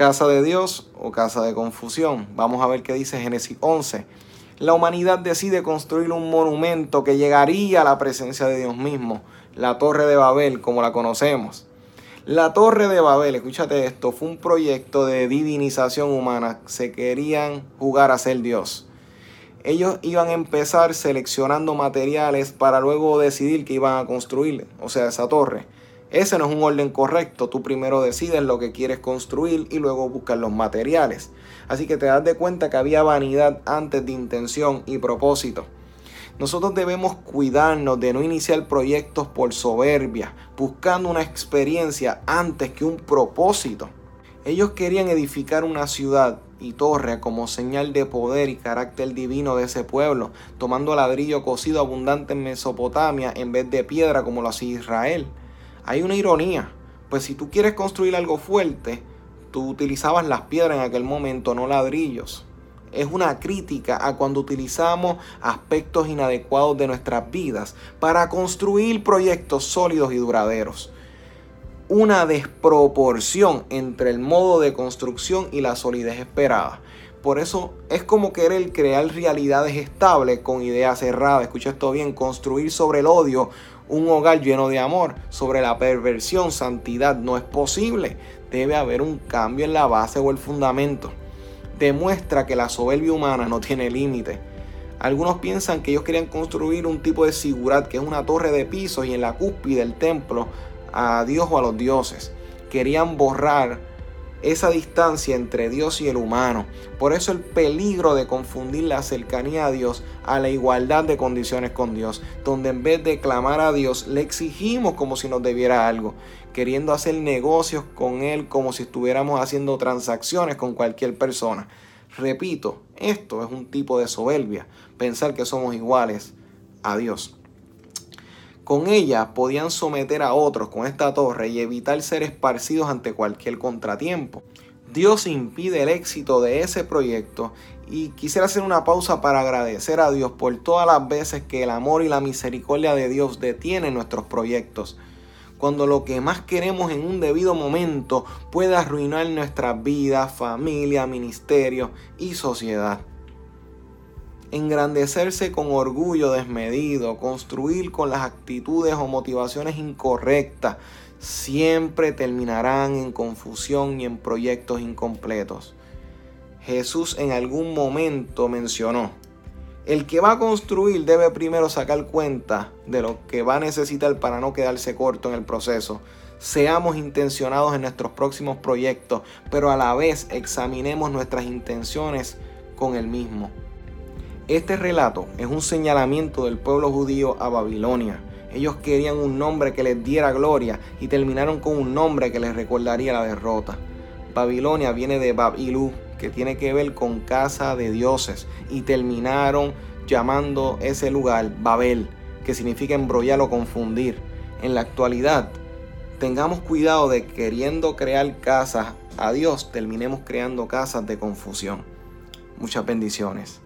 casa de Dios o casa de confusión. Vamos a ver qué dice Génesis 11. La humanidad decide construir un monumento que llegaría a la presencia de Dios mismo, la Torre de Babel, como la conocemos. La Torre de Babel, escúchate esto, fue un proyecto de divinización humana. Se querían jugar a ser Dios. Ellos iban a empezar seleccionando materiales para luego decidir que iban a construir, o sea, esa torre. Ese no es un orden correcto. Tú primero decides lo que quieres construir y luego buscas los materiales. Así que te das de cuenta que había vanidad antes de intención y propósito. Nosotros debemos cuidarnos de no iniciar proyectos por soberbia, buscando una experiencia antes que un propósito. Ellos querían edificar una ciudad y torre como señal de poder y carácter divino de ese pueblo, tomando ladrillo cocido abundante en Mesopotamia en vez de piedra como lo hacía Israel. Hay una ironía, pues si tú quieres construir algo fuerte, tú utilizabas las piedras en aquel momento, no ladrillos. Es una crítica a cuando utilizamos aspectos inadecuados de nuestras vidas para construir proyectos sólidos y duraderos. Una desproporción entre el modo de construcción y la solidez esperada. Por eso es como querer crear realidades estables con ideas cerradas. Escucha esto bien, construir sobre el odio un hogar lleno de amor. Sobre la perversión, santidad no es posible. Debe haber un cambio en la base o el fundamento. Demuestra que la soberbia humana no tiene límite. Algunos piensan que ellos querían construir un tipo de sigurat, que es una torre de pisos y en la cúspide del templo a Dios o a los dioses. Querían borrar esa distancia entre Dios y el humano. Por eso el peligro de confundir la cercanía a Dios a la igualdad de condiciones con Dios, donde en vez de clamar a Dios le exigimos como si nos debiera algo, queriendo hacer negocios con Él como si estuviéramos haciendo transacciones con cualquier persona. Repito, esto es un tipo de soberbia, pensar que somos iguales a Dios. Con ella podían someter a otros con esta torre y evitar ser esparcidos ante cualquier contratiempo. Dios impide el éxito de ese proyecto y quisiera hacer una pausa para agradecer a Dios por todas las veces que el amor y la misericordia de Dios detienen nuestros proyectos. Cuando lo que más queremos en un debido momento puede arruinar nuestra vida, familia, ministerio y sociedad engrandecerse con orgullo desmedido, construir con las actitudes o motivaciones incorrectas, siempre terminarán en confusión y en proyectos incompletos. Jesús en algún momento mencionó, el que va a construir debe primero sacar cuenta de lo que va a necesitar para no quedarse corto en el proceso. Seamos intencionados en nuestros próximos proyectos, pero a la vez examinemos nuestras intenciones con el mismo. Este relato es un señalamiento del pueblo judío a Babilonia. Ellos querían un nombre que les diera gloria y terminaron con un nombre que les recordaría la derrota. Babilonia viene de Babilú, que tiene que ver con casa de dioses, y terminaron llamando ese lugar Babel, que significa embrollar o confundir. En la actualidad, tengamos cuidado de queriendo crear casas a Dios, terminemos creando casas de confusión. Muchas bendiciones.